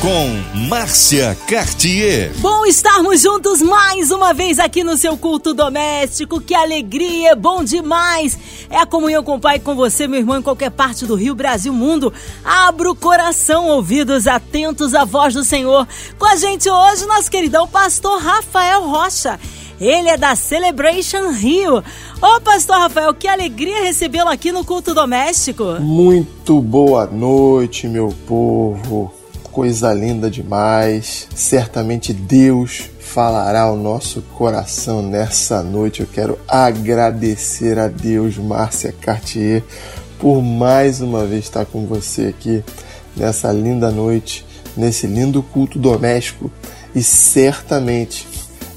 Com Márcia Cartier. Bom estarmos juntos mais uma vez aqui no seu culto doméstico. Que alegria, bom demais. É a comunhão com o Pai com você, meu irmão, em qualquer parte do Rio, Brasil, mundo. Abra o coração, ouvidos atentos à voz do Senhor. Com a gente hoje, nosso queridão pastor Rafael Rocha. Ele é da Celebration Rio. Ô, pastor Rafael, que alegria recebê-lo aqui no culto doméstico. Muito boa noite, meu povo. Coisa linda demais. Certamente Deus falará ao nosso coração nessa noite. Eu quero agradecer a Deus, Márcia Cartier, por mais uma vez estar com você aqui nessa linda noite, nesse lindo culto doméstico e certamente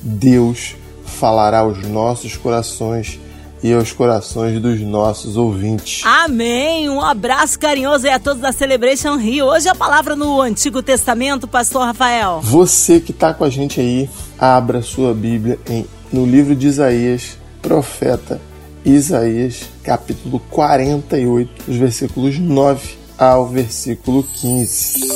Deus falará aos nossos corações e aos corações dos nossos ouvintes. Amém! Um abraço carinhoso aí a todos da Celebration Rio. Hoje a palavra no Antigo Testamento, Pastor Rafael. Você que está com a gente aí, abra sua Bíblia em, no livro de Isaías, profeta Isaías, capítulo 48, os versículos 9 ao versículo 15.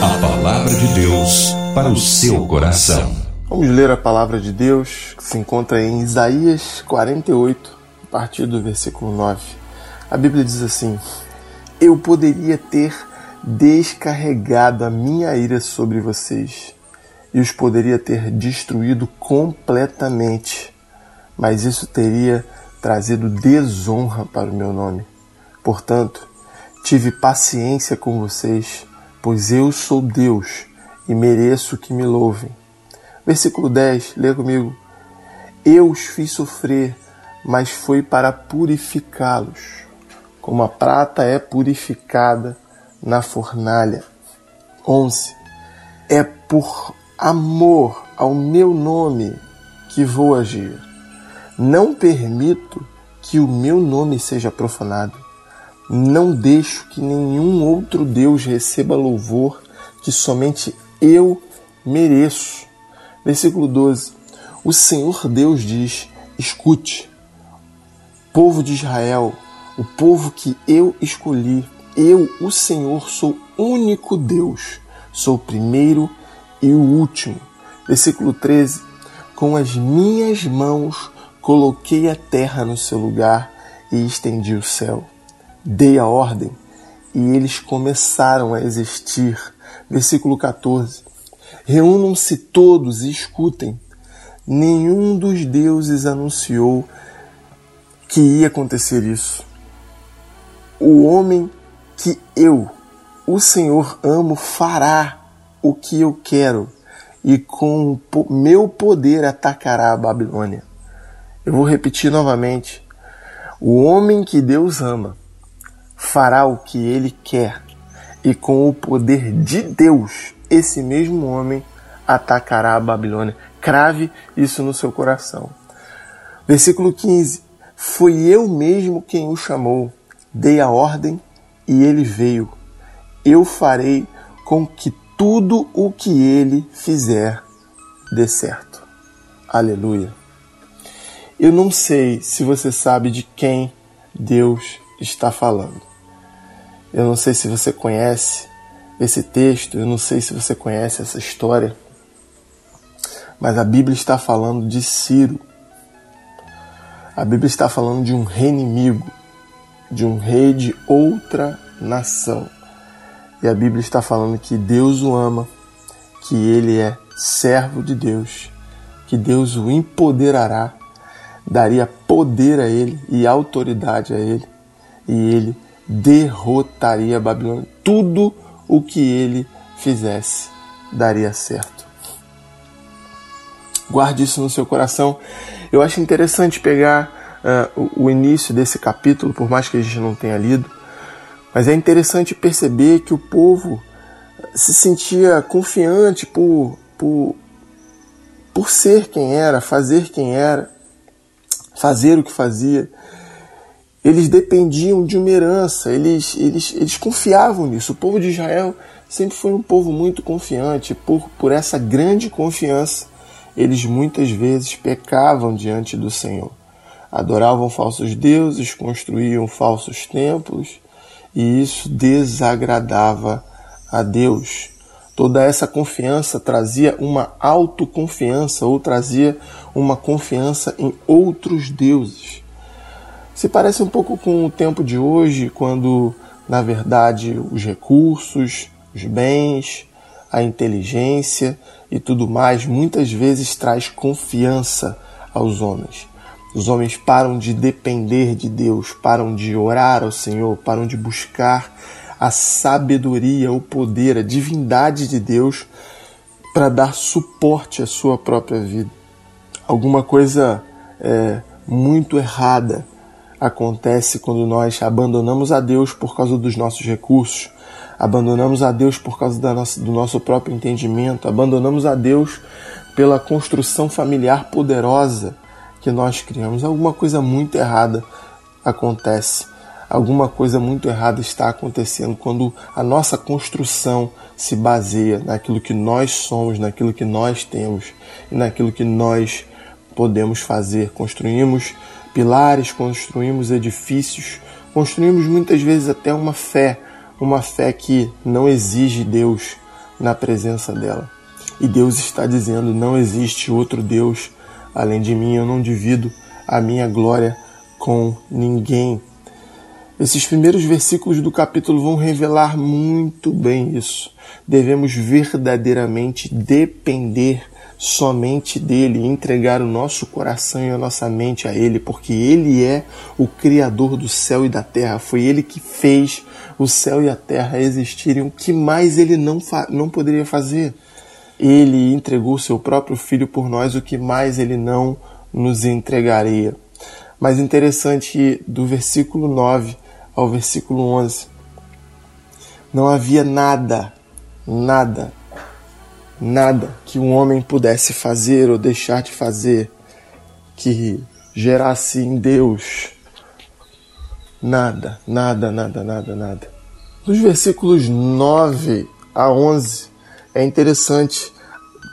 A palavra de Deus para o seu coração. Vamos ler a palavra de Deus que se encontra em Isaías 48, a partir do versículo 9. A Bíblia diz assim: Eu poderia ter descarregado a minha ira sobre vocês e os poderia ter destruído completamente, mas isso teria trazido desonra para o meu nome. Portanto, tive paciência com vocês, pois eu sou Deus e mereço que me louvem. Versículo 10, lê comigo. Eu os fiz sofrer, mas foi para purificá-los, como a prata é purificada na fornalha. 11. É por amor ao meu nome que vou agir. Não permito que o meu nome seja profanado. Não deixo que nenhum outro Deus receba louvor que somente eu mereço. Versículo 12. O Senhor Deus diz: Escute, povo de Israel, o povo que eu escolhi, eu, o Senhor, sou único Deus, sou o primeiro e o último. Versículo 13: Com as minhas mãos coloquei a terra no seu lugar e estendi o céu. Dei a ordem e eles começaram a existir. Versículo 14: Reúnam-se todos e escutem. Nenhum dos deuses anunciou que ia acontecer isso. O homem que eu, o Senhor, amo, fará o que eu quero e com o meu poder atacará a Babilônia. Eu vou repetir novamente. O homem que Deus ama fará o que ele quer e com o poder de Deus, esse mesmo homem atacará a Babilônia. Crave isso no seu coração. Versículo 15: Foi eu mesmo quem o chamou, dei a ordem e ele veio. Eu farei com que tudo o que ele fizer dê certo. Aleluia. Eu não sei se você sabe de quem Deus está falando. Eu não sei se você conhece esse texto, eu não sei se você conhece essa história, mas a Bíblia está falando de Ciro. A Bíblia está falando de um rei inimigo, de um rei de outra nação. E a Bíblia está falando que Deus o ama, que ele é servo de Deus, que Deus o empoderará, daria poder a ele e autoridade a ele, e ele derrotaria a Babilônia. Tudo o que ele fizesse daria certo. Guarde isso no seu coração. Eu acho interessante pegar uh, o, início desse capítulo, por mais que a gente não tenha lido, mas é interessante perceber que o povo se sentia confiante por, por, por ser quem era, fazer quem era, fazer o que fazia. Eles dependiam de uma herança, eles, eles, eles confiavam nisso. O povo de Israel sempre foi um povo muito confiante. Por, por essa grande confiança, eles muitas vezes pecavam diante do Senhor. Adoravam falsos deuses, construíam falsos templos, e isso desagradava a Deus. Toda essa confiança trazia uma autoconfiança ou trazia uma confiança em outros deuses. Se parece um pouco com o tempo de hoje, quando, na verdade, os recursos, os bens, a inteligência e tudo mais muitas vezes traz confiança aos homens. Os homens param de depender de Deus, param de orar ao Senhor, param de buscar a sabedoria, o poder, a divindade de Deus para dar suporte à sua própria vida. Alguma coisa é, muito errada acontece quando nós abandonamos a Deus por causa dos nossos recursos, abandonamos a Deus por causa nossa, do nosso próprio entendimento, abandonamos a Deus pela construção familiar poderosa que nós criamos. Alguma coisa muito errada acontece alguma coisa muito errada está acontecendo quando a nossa construção se baseia naquilo que nós somos, naquilo que nós temos e naquilo que nós podemos fazer. Construímos pilares, construímos edifícios, construímos muitas vezes até uma fé, uma fé que não exige Deus na presença dela. E Deus está dizendo: não existe outro Deus além de mim, eu não divido a minha glória com ninguém. Esses primeiros versículos do capítulo vão revelar muito bem isso. Devemos verdadeiramente depender somente dele, entregar o nosso coração e a nossa mente a ele, porque ele é o criador do céu e da terra. Foi ele que fez o céu e a terra existirem. O que mais ele não, não poderia fazer? Ele entregou seu próprio filho por nós, o que mais ele não nos entregaria? Mas interessante do versículo 9 ao versículo 11. Não havia nada, nada, nada que um homem pudesse fazer ou deixar de fazer que gerasse em Deus nada, nada, nada, nada, nada. Dos versículos 9 a 11 é interessante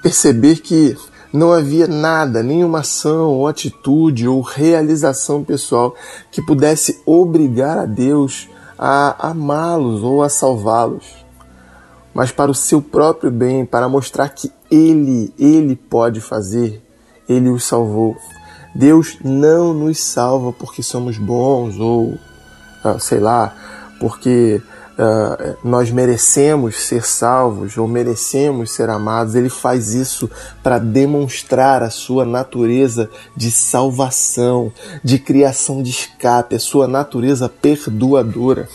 perceber que não havia nada, nenhuma ação ou atitude ou realização pessoal que pudesse obrigar a Deus a amá-los ou a salvá-los, mas para o seu próprio bem, para mostrar que Ele, Ele pode fazer, Ele os salvou. Deus não nos salva porque somos bons ou, ah, sei lá, porque uh, nós merecemos ser salvos ou merecemos ser amados, ele faz isso para demonstrar a sua natureza de salvação, de criação de escape, a sua natureza perdoadora.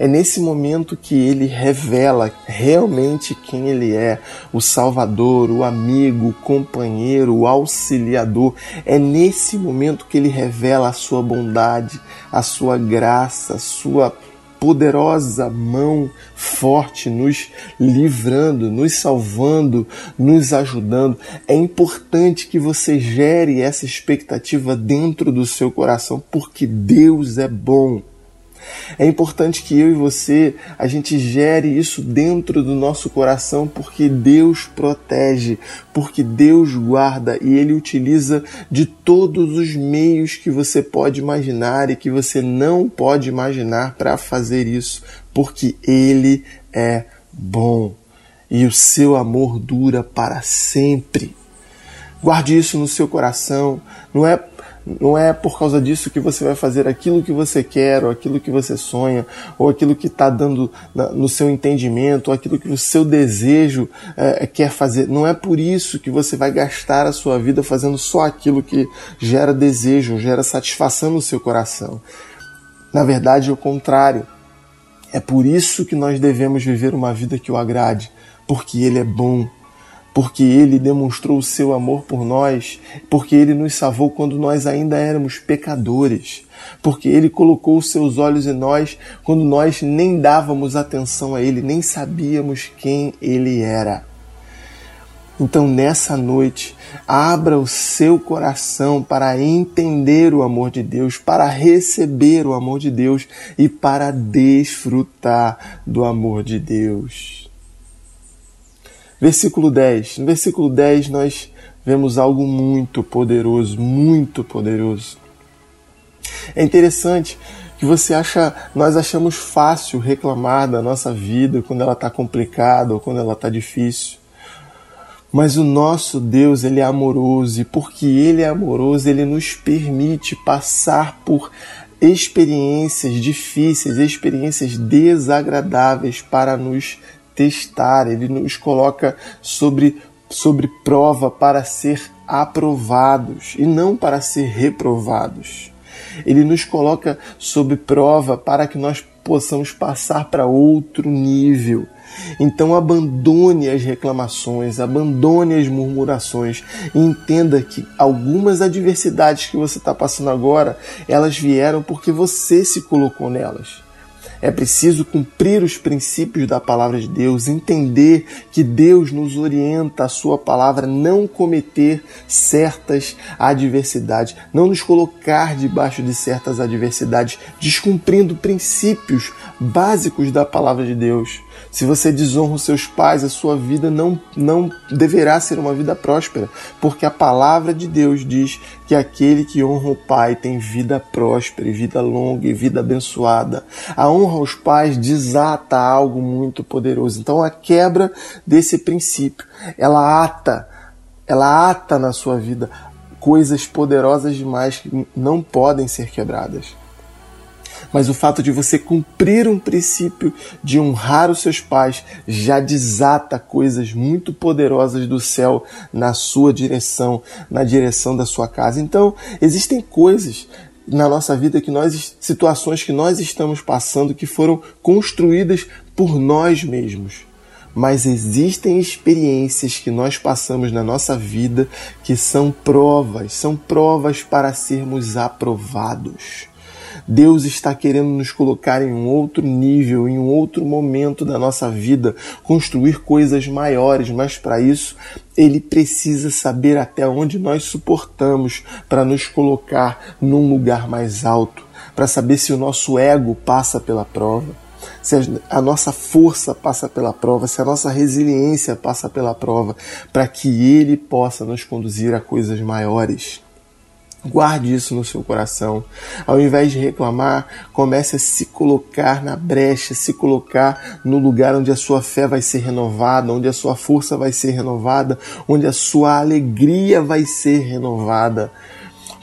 É nesse momento que ele revela realmente quem ele é, o Salvador, o amigo, o companheiro, o auxiliador. É nesse momento que ele revela a sua bondade, a sua graça, a sua poderosa mão forte nos livrando, nos salvando, nos ajudando. É importante que você gere essa expectativa dentro do seu coração, porque Deus é bom. É importante que eu e você a gente gere isso dentro do nosso coração porque Deus protege, porque Deus guarda e ele utiliza de todos os meios que você pode imaginar e que você não pode imaginar para fazer isso, porque ele é bom e o seu amor dura para sempre. Guarde isso no seu coração. Não é não é por causa disso que você vai fazer aquilo que você quer, ou aquilo que você sonha, ou aquilo que está dando no seu entendimento, ou aquilo que o seu desejo é, quer fazer. Não é por isso que você vai gastar a sua vida fazendo só aquilo que gera desejo, gera satisfação no seu coração. Na verdade, é o contrário. É por isso que nós devemos viver uma vida que o agrade, porque Ele é bom, porque ele demonstrou o seu amor por nós, porque ele nos salvou quando nós ainda éramos pecadores, porque ele colocou os seus olhos em nós quando nós nem dávamos atenção a ele, nem sabíamos quem ele era. Então, nessa noite, abra o seu coração para entender o amor de Deus, para receber o amor de Deus e para desfrutar do amor de Deus. Versículo 10. No versículo 10 nós vemos algo muito poderoso, muito poderoso. É interessante que você acha, nós achamos fácil reclamar da nossa vida quando ela está complicada ou quando ela está difícil. Mas o nosso Deus, ele é amoroso e porque ele é amoroso, ele nos permite passar por experiências difíceis, experiências desagradáveis para nos testar. Ele nos coloca sobre sobre prova para ser aprovados e não para ser reprovados. Ele nos coloca sob prova para que nós possamos passar para outro nível. Então abandone as reclamações, abandone as murmurações e entenda que algumas adversidades que você está passando agora, elas vieram porque você se colocou nelas. É preciso cumprir os princípios da palavra de Deus, entender que Deus nos orienta a sua palavra, não cometer certas adversidades, não nos colocar debaixo de certas adversidades, descumprindo princípios básicos da palavra de Deus. Se você desonra os seus pais, a sua vida não, não deverá ser uma vida próspera, porque a palavra de Deus diz que aquele que honra o pai tem vida próspera, e vida longa e vida abençoada. A honra aos pais desata algo muito poderoso. Então a quebra desse princípio, ela ata, ela ata na sua vida coisas poderosas demais que não podem ser quebradas mas o fato de você cumprir um princípio de honrar os seus pais já desata coisas muito poderosas do céu na sua direção, na direção da sua casa. Então, existem coisas na nossa vida que nós situações que nós estamos passando que foram construídas por nós mesmos. Mas existem experiências que nós passamos na nossa vida que são provas, são provas para sermos aprovados. Deus está querendo nos colocar em um outro nível, em um outro momento da nossa vida, construir coisas maiores, mas para isso ele precisa saber até onde nós suportamos para nos colocar num lugar mais alto, para saber se o nosso ego passa pela prova se a nossa força passa pela prova, se a nossa resiliência passa pela prova, para que Ele possa nos conduzir a coisas maiores. Guarde isso no seu coração. Ao invés de reclamar, comece a se colocar na brecha, se colocar no lugar onde a sua fé vai ser renovada, onde a sua força vai ser renovada, onde a sua alegria vai ser renovada.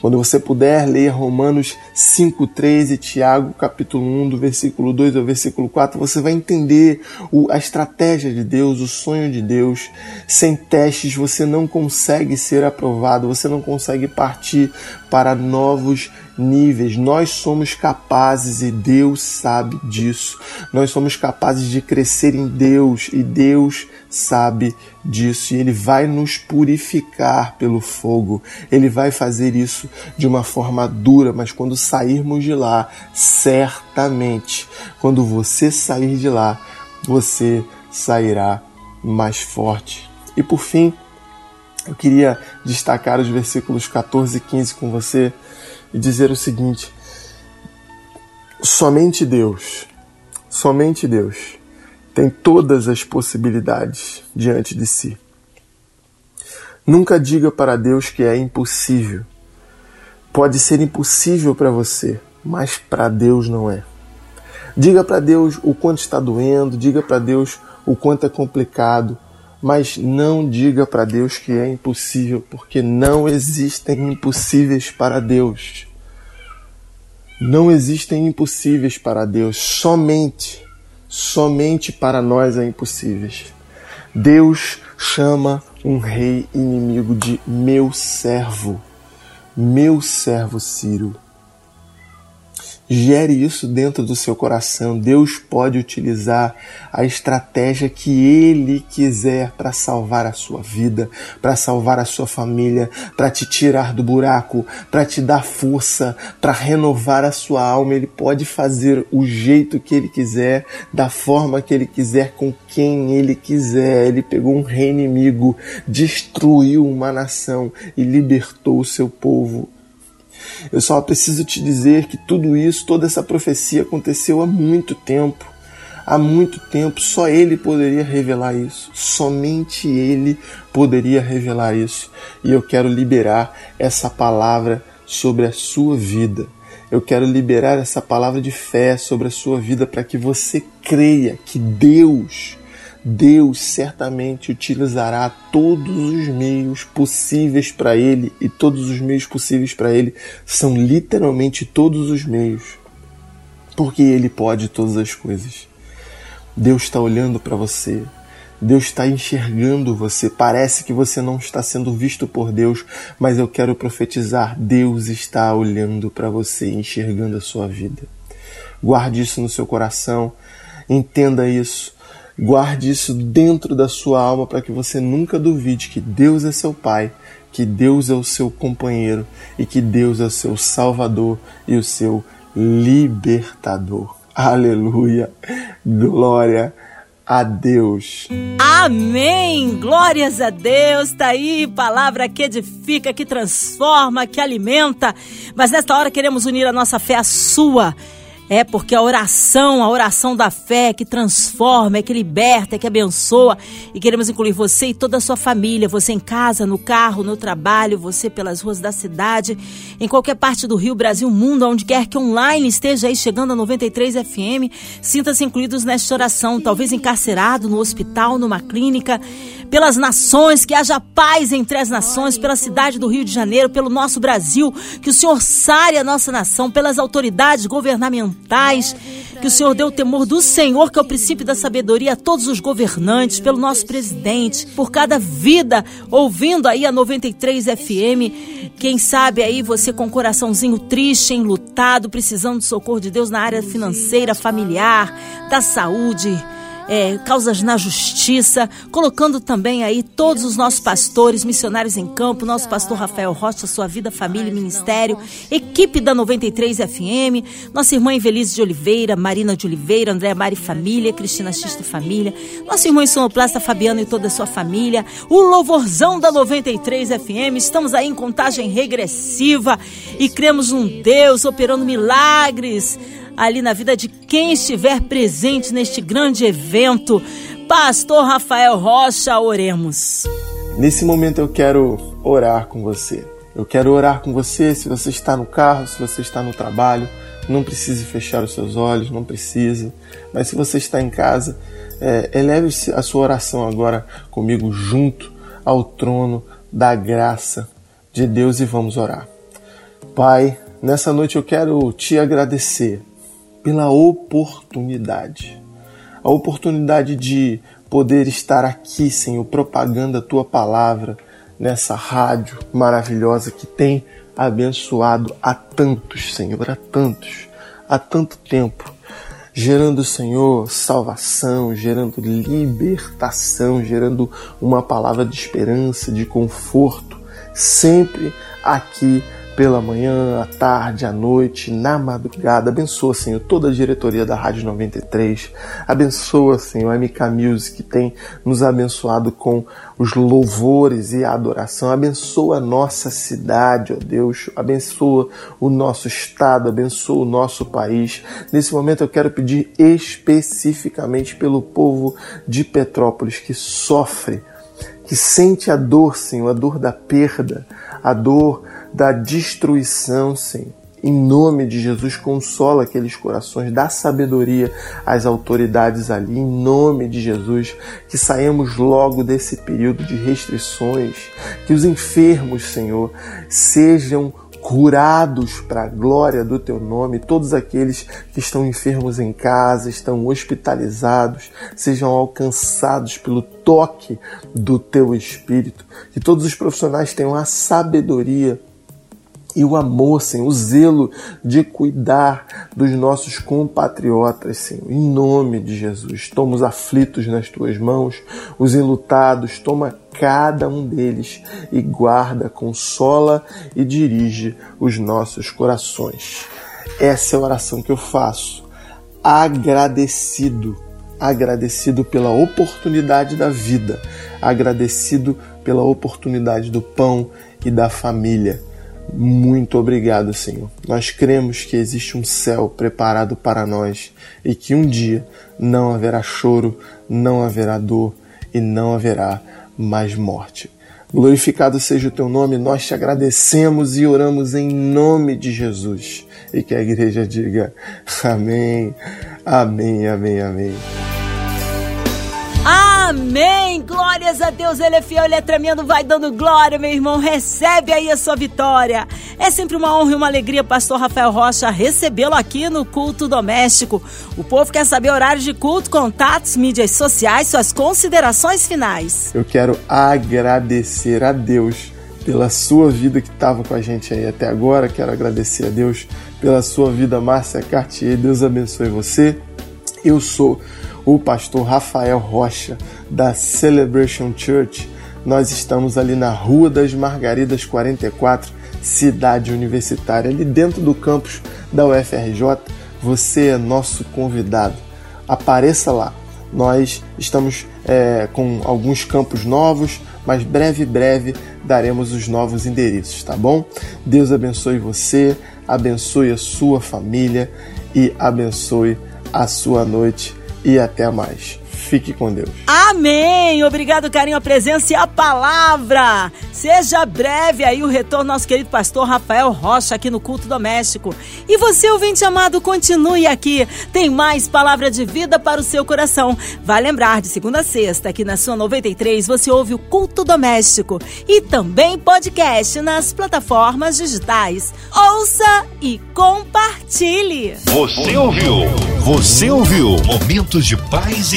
Quando você puder ler Romanos 5:3 e Tiago capítulo 1 do versículo 2 ao versículo 4, você vai entender o, a estratégia de Deus, o sonho de Deus. Sem testes você não consegue ser aprovado, você não consegue partir para novos níveis. Nós somos capazes e Deus sabe disso. Nós somos capazes de crescer em Deus e Deus sabe disso e ele vai nos purificar pelo fogo. Ele vai fazer isso de uma forma dura, mas quando sairmos de lá, certamente, quando você sair de lá, você sairá mais forte. E por fim, eu queria destacar os versículos 14 e 15 com você e dizer o seguinte: somente Deus, somente Deus tem todas as possibilidades diante de si. Nunca diga para Deus que é impossível. Pode ser impossível para você, mas para Deus não é. Diga para Deus o quanto está doendo, diga para Deus o quanto é complicado, mas não diga para Deus que é impossível, porque não existem impossíveis para Deus. Não existem impossíveis para Deus, somente, somente para nós é impossíveis. Deus chama um rei inimigo de meu servo, meu servo Ciro. Gere isso dentro do seu coração. Deus pode utilizar a estratégia que Ele quiser para salvar a sua vida, para salvar a sua família, para te tirar do buraco, para te dar força, para renovar a sua alma. Ele pode fazer o jeito que Ele quiser, da forma que Ele quiser, com quem Ele quiser. Ele pegou um rei inimigo, destruiu uma nação e libertou o seu povo eu só preciso te dizer que tudo isso, toda essa profecia aconteceu há muito tempo. há muito tempo. Só Ele poderia revelar isso. Somente Ele poderia revelar isso. E eu quero liberar essa palavra sobre a sua vida. Eu quero liberar essa palavra de fé sobre a sua vida para que você creia que Deus, Deus certamente utilizará todos os meios possíveis para Ele, e todos os meios possíveis para Ele são literalmente todos os meios, porque Ele pode todas as coisas. Deus está olhando para você, Deus está enxergando você. Parece que você não está sendo visto por Deus, mas eu quero profetizar: Deus está olhando para você, enxergando a sua vida. Guarde isso no seu coração, entenda isso, guarde isso dentro da sua alma para que você nunca duvide que Deus é seu Pai, que Deus é o seu companheiro e que Deus é o seu Salvador e o seu libertador. Aleluia! Glória a Deus. Amém! Glórias a Deus! Tá aí, palavra que edifica, que transforma, que alimenta. Mas nesta hora queremos unir a nossa fé à sua é porque a oração, a oração da fé que transforma, é que liberta, é que abençoa. E queremos incluir você e toda a sua família, você em casa, no carro, no trabalho, você pelas ruas da cidade, em qualquer parte do Rio, Brasil, mundo, onde quer que online esteja aí chegando a 93 FM. Sinta-se incluídos nesta oração, talvez encarcerado no hospital, numa clínica, pelas nações, que haja paz entre as nações, pela cidade do Rio de Janeiro, pelo nosso Brasil, que o Senhor sare a nossa nação, pelas autoridades governamentais. Que o Senhor dê o temor do Senhor, que é o princípio da sabedoria, a todos os governantes, pelo nosso presidente, por cada vida, ouvindo aí a 93 FM. Quem sabe aí você com o coraçãozinho triste, enlutado, precisando do socorro de Deus na área financeira, familiar, da saúde é, causas na justiça, colocando também aí todos os nossos pastores, missionários em campo, nosso pastor Rafael Rocha, sua vida, família e ministério, equipe da 93 FM, nossa irmã Invelise de Oliveira, Marina de Oliveira, Andréa Mari Família, Cristina Xista Família, nosso irmão Sonoplasta Fabiano e toda a sua família, o louvorzão da 93 FM, estamos aí em contagem regressiva e cremos num Deus operando milagres ali na vida de quem estiver presente neste grande evento. Pastor Rafael Rocha, oremos. Nesse momento eu quero orar com você. Eu quero orar com você se você está no carro, se você está no trabalho. Não precise fechar os seus olhos, não precisa. Mas se você está em casa, é, eleve a sua oração agora comigo junto ao trono da graça de Deus e vamos orar. Pai, nessa noite eu quero te agradecer pela oportunidade. A oportunidade de poder estar aqui, Senhor, propagando a tua palavra nessa rádio maravilhosa que tem abençoado a tantos, Senhor, a tantos, há tanto tempo, gerando, Senhor, salvação, gerando libertação, gerando uma palavra de esperança, de conforto, sempre aqui pela manhã, à tarde, à noite, na madrugada. Abençoa, Senhor, toda a diretoria da Rádio 93. Abençoa, Senhor, a MK Music que tem nos abençoado com os louvores e a adoração. Abençoa a nossa cidade, ó Deus. Abençoa o nosso estado, abençoa o nosso país. Nesse momento eu quero pedir especificamente pelo povo de Petrópolis que sofre, que sente a dor, Senhor, a dor da perda, a dor da destruição, Senhor. Em nome de Jesus, consola aqueles corações, dá sabedoria às autoridades ali, em nome de Jesus, que saímos logo desse período de restrições, que os enfermos, Senhor, sejam curados para a glória do teu nome, todos aqueles que estão enfermos em casa, estão hospitalizados, sejam alcançados pelo toque do teu espírito, que todos os profissionais tenham a sabedoria e o amor, Senhor, o zelo de cuidar dos nossos compatriotas, Senhor, em nome de Jesus. Toma os aflitos nas tuas mãos, os enlutados, toma cada um deles e guarda, consola e dirige os nossos corações. Essa é a oração que eu faço, agradecido, agradecido pela oportunidade da vida, agradecido pela oportunidade do pão e da família Muito obrigado, Senhor. Nós cremos que existe um céu preparado para nós e que um dia não haverá choro, não haverá dor e não haverá mais morte. Glorificado seja o teu nome, nós te agradecemos e oramos em nome de Jesus. E que a igreja diga amém, amém, amém, amém. Amém! Glórias a Deus, Ele é fiel, Ele é tremendo, vai dando glória, meu irmão, recebe aí a sua vitória. É sempre uma honra e uma alegria, Pastor Rafael Rocha, recebê-lo aqui no Culto Doméstico. O povo quer saber horários de culto, contatos, mídias sociais, suas considerações finais. Eu quero agradecer a Deus pela sua vida que estava com a gente aí até agora. Quero agradecer a Deus pela sua vida, Márcia Cartier. Deus abençoe você. Eu sou o pastor Rafael Rocha, da Celebration Church. Nós estamos ali na Rua das Margaridas 44, Cidade Universitária, ali dentro do campus da UFRJ. Você é nosso convidado. Apareça lá. Nós estamos é, com alguns campos novos, mas breve, breve daremos os novos endereços, tá bom? Deus abençoe você, abençoe a sua família e abençoe a sua noite e até mais. Fique com Deus. Amém! Obrigado, carinho, a presença e a palavra. Seja breve aí o retorno nosso querido pastor Rafael Rocha aqui no Culto Doméstico. E você, ouvinte amado, continue aqui. Tem mais palavra de vida para o seu coração. Vai lembrar, de segunda a sexta, aqui na sua 93, você ouve o Culto Doméstico e também podcast nas plataformas digitais. Ouça e compartilhe. Você ouviu? Você ouviu? Momentos de paz e